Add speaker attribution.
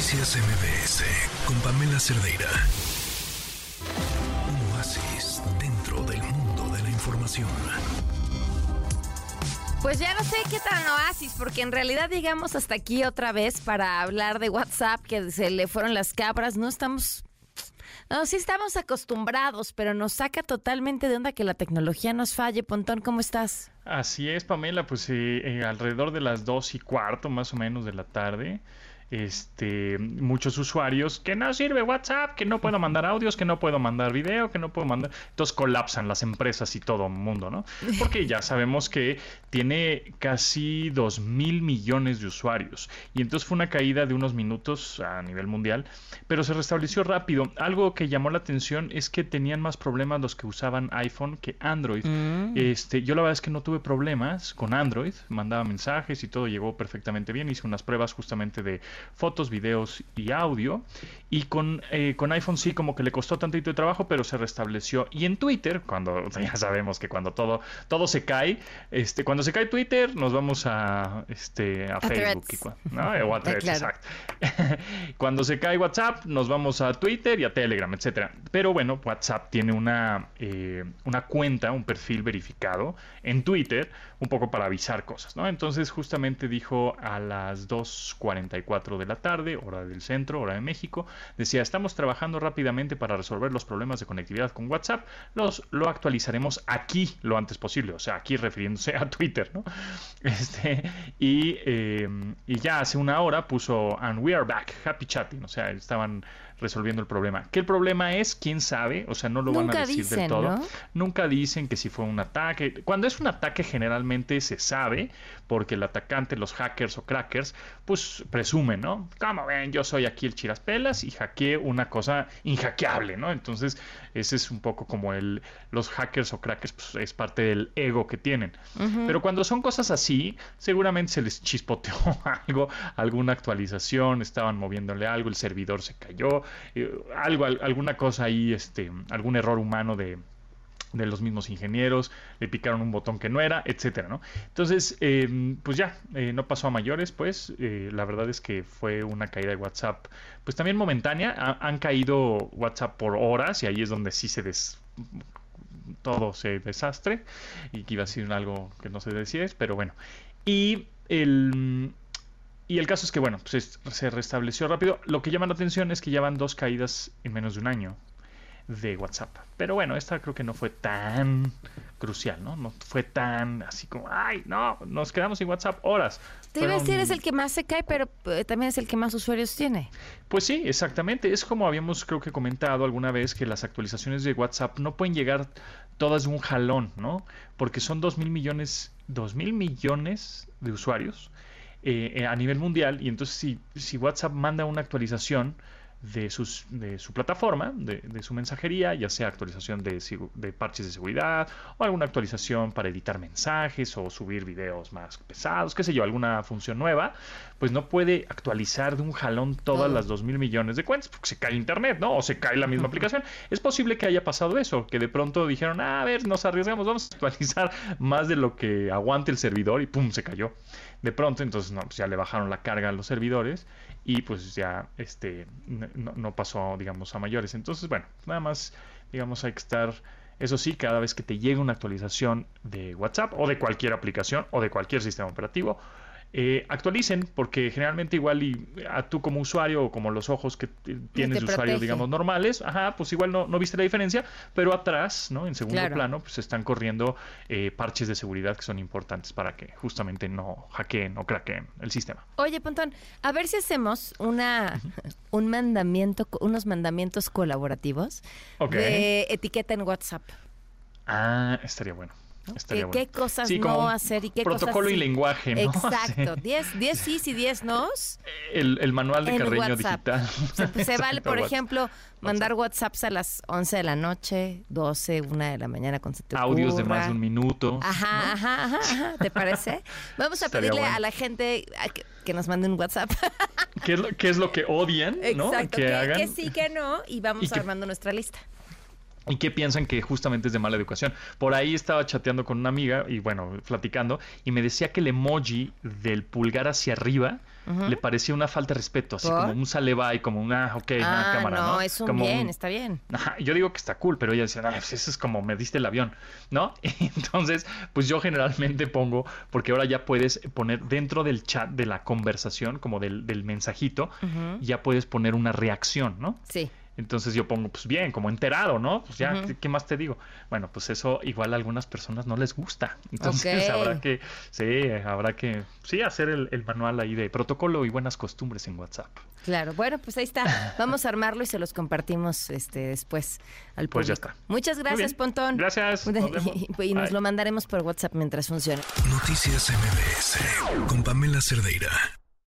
Speaker 1: Noticias MBS con Pamela Cerdeira. Un oasis dentro del mundo de la información.
Speaker 2: Pues ya no sé qué tan oasis, porque en realidad llegamos hasta aquí otra vez para hablar de WhatsApp, que se le fueron las cabras. No estamos. No, sí estamos acostumbrados, pero nos saca totalmente de onda que la tecnología nos falle. Pontón, ¿cómo estás?
Speaker 3: Así es, Pamela, pues eh, eh, alrededor de las dos y cuarto más o menos de la tarde este, muchos usuarios que no sirve WhatsApp, que no puedo mandar audios, que no puedo mandar video, que no puedo mandar. Entonces colapsan las empresas y todo el mundo, ¿no? Porque ya sabemos que tiene casi 2 mil millones de usuarios. Y entonces fue una caída de unos minutos a nivel mundial, pero se restableció rápido. Algo que llamó la atención es que tenían más problemas los que usaban iPhone que Android. Mm. Este, yo la verdad es que no tuve problemas con Android, mandaba mensajes y todo llegó perfectamente bien. Hice unas pruebas justamente de fotos, videos y audio. Y con, eh, con iPhone sí como que le costó tantito de trabajo, pero se restableció. Y en Twitter, cuando ya sabemos que cuando todo, todo se cae, este, cuando se cae Twitter, nos vamos a, este, a, Facebook. ¿no? O a exacto. cuando se cae WhatsApp, nos vamos a Twitter y a Telegram, etcétera. Pero bueno, WhatsApp tiene una, eh, una cuenta, un perfil verificado en Twitter, un poco para avisar cosas, ¿no? Entonces justamente dijo a las 2.44 de la tarde, hora del centro, hora de México. Decía, estamos trabajando rápidamente para resolver los problemas de conectividad con WhatsApp. Los, lo actualizaremos aquí lo antes posible, o sea, aquí refiriéndose a Twitter, ¿no? Este, y, em, y ya hace una hora puso, and we are back, happy chatting, o sea, estaban resolviendo el problema. ¿Qué el problema es? ¿Quién sabe? O sea, no lo van a decir del todo. Nunca dicen que si fue un ataque. Cuando es un ataque generalmente se sabe, porque el atacante, los hackers o crackers, pues presumen, ¿no? Como ven, yo soy aquí el chiraspelas y hackeé una cosa inhackeable, ¿no? Entonces, ese es un poco como el, los hackers o crackers, pues es parte del ego que tienen. Pero cuando son cosas así, seguramente se les chispoteó algo, alguna actualización, estaban moviéndole algo, el servidor se cayó, eh, algo, alguna cosa ahí, este, algún error humano de, de los mismos ingenieros, le picaron un botón que no era, etcétera, ¿no? Entonces, em, pues ya, eh, no pasó a mayores, pues eh, la verdad es que fue una caída de WhatsApp, pues también momentánea, han caído WhatsApp por horas y ahí es donde sí se des todo se desastre y que iba a ser algo que no se decía, pero bueno. Y el y el caso es que, bueno, pues se restableció rápido. Lo que llama la atención es que ya van dos caídas en menos de un año de WhatsApp. Pero bueno, esta creo que no fue tan crucial, ¿no? No fue tan así como, ay, no, nos quedamos sin WhatsApp horas.
Speaker 2: Te iba a decir, es el que más se cae, pero eh, también es el que más usuarios tiene.
Speaker 3: Pues sí, exactamente. Es como habíamos, creo que comentado alguna vez, que las actualizaciones de WhatsApp no pueden llegar todas de un jalón, ¿no? Porque son dos mil millones, dos mil millones de usuarios eh, eh, a nivel mundial y entonces si, si WhatsApp manda una actualización, de, sus, de su plataforma, de, su mensajería, ya sea actualización de, de, parches de seguridad o alguna actualización para editar mensajes o subir videos más pesados, qué sé yo, alguna función nueva, pues no puede actualizar de un jalón todas las 2 mil millones de cuentas porque se cae Internet, ¿no? O se cae la misma aplicación. Es posible que haya pasado eso, que de pronto dijeron, ah, a ver, nos arriesgamos, vamos a actualizar más de lo que aguante el servidor y pum, se cayó. De pronto, entonces, no, pues ya le bajaron la carga a los servidores y pues ya este no, pasó digamos a mayores. Entonces bueno nada más digamos hay que estar eso sí cada vez que te llegue una actualización de WhatsApp o de cualquier aplicación o de cualquier sistema operativo eh, actualicen, porque generalmente igual y a tú como usuario o como los ojos que tienes de usuario, digamos, normales, ajá, pues igual no, no viste la diferencia, pero atrás, ¿no? En segundo plano, pues están corriendo eh, parches de seguridad que son importantes para que justamente no hackeen o craqueen el sistema.
Speaker 2: Oye, Pontón, a ver si hacemos una un mandamiento, unos mandamientos colaborativos de etiqueta en WhatsApp.
Speaker 3: Ah, estaría bueno.
Speaker 2: ¿Qué, cosas no hacer y qué
Speaker 3: protocolo
Speaker 2: y
Speaker 3: lenguaje, ¿no?
Speaker 2: Exacto. 10 sí y 10 no.
Speaker 3: El, el, manual de Carreño digital.
Speaker 2: Se, vale, por ejemplo, mandar WhatsApps a las 11 de la noche, 12, 1 de la mañana con se
Speaker 3: Audios de más de un minuto.
Speaker 2: Ajá, ajá, ajá, ¿Te parece? Vamos a pedirle a la gente que, nos mande un WhatsApp.
Speaker 3: ¿Qué es lo, qué es lo que odian,
Speaker 2: Exacto,
Speaker 3: Que,
Speaker 2: que, sí, que no, y vamos armando nuestra lista.
Speaker 3: ¿Y qué piensan que justamente es de mala educación? Por ahí estaba chateando con una amiga y bueno, platicando, y me decía que el emoji del pulgar hacia arriba le parecía una falta de respeto, así como un sale y como una, ok, una
Speaker 2: Ah,
Speaker 3: cámara, ¿no?
Speaker 2: no, es un
Speaker 3: Como
Speaker 2: bien, está bien.
Speaker 3: Ajá, yo digo que está cool, pero ella decía, ah, pues eso es como me diste el avión, ¿no? Y entonces, pues yo generalmente pongo, porque ahora ya puedes poner dentro del chat de la conversación, como del, del mensajito, ya puedes poner una reacción, ¿no?
Speaker 2: Sí.
Speaker 3: Entonces yo pongo, pues bien, como enterado, ¿no? Pues ya, ¿qué, qué más te digo? Bueno, pues eso igual a algunas personas no les gusta. Entonces habrá que, sí, habrá que, sí, hacer el, el manual ahí de protocolo y buenas costumbres en WhatsApp.
Speaker 2: Claro, bueno, pues ahí está. Vamos a armarlo y se los compartimos este después al público.
Speaker 3: Pues ya está.
Speaker 2: Muchas gracias. Pontón.
Speaker 3: Gracias, nos vemos.
Speaker 2: Y, y nos
Speaker 3: Bye.
Speaker 2: lo mandaremos por WhatsApp mientras funcione.
Speaker 1: Noticias MBS con Pamela Cerdeira.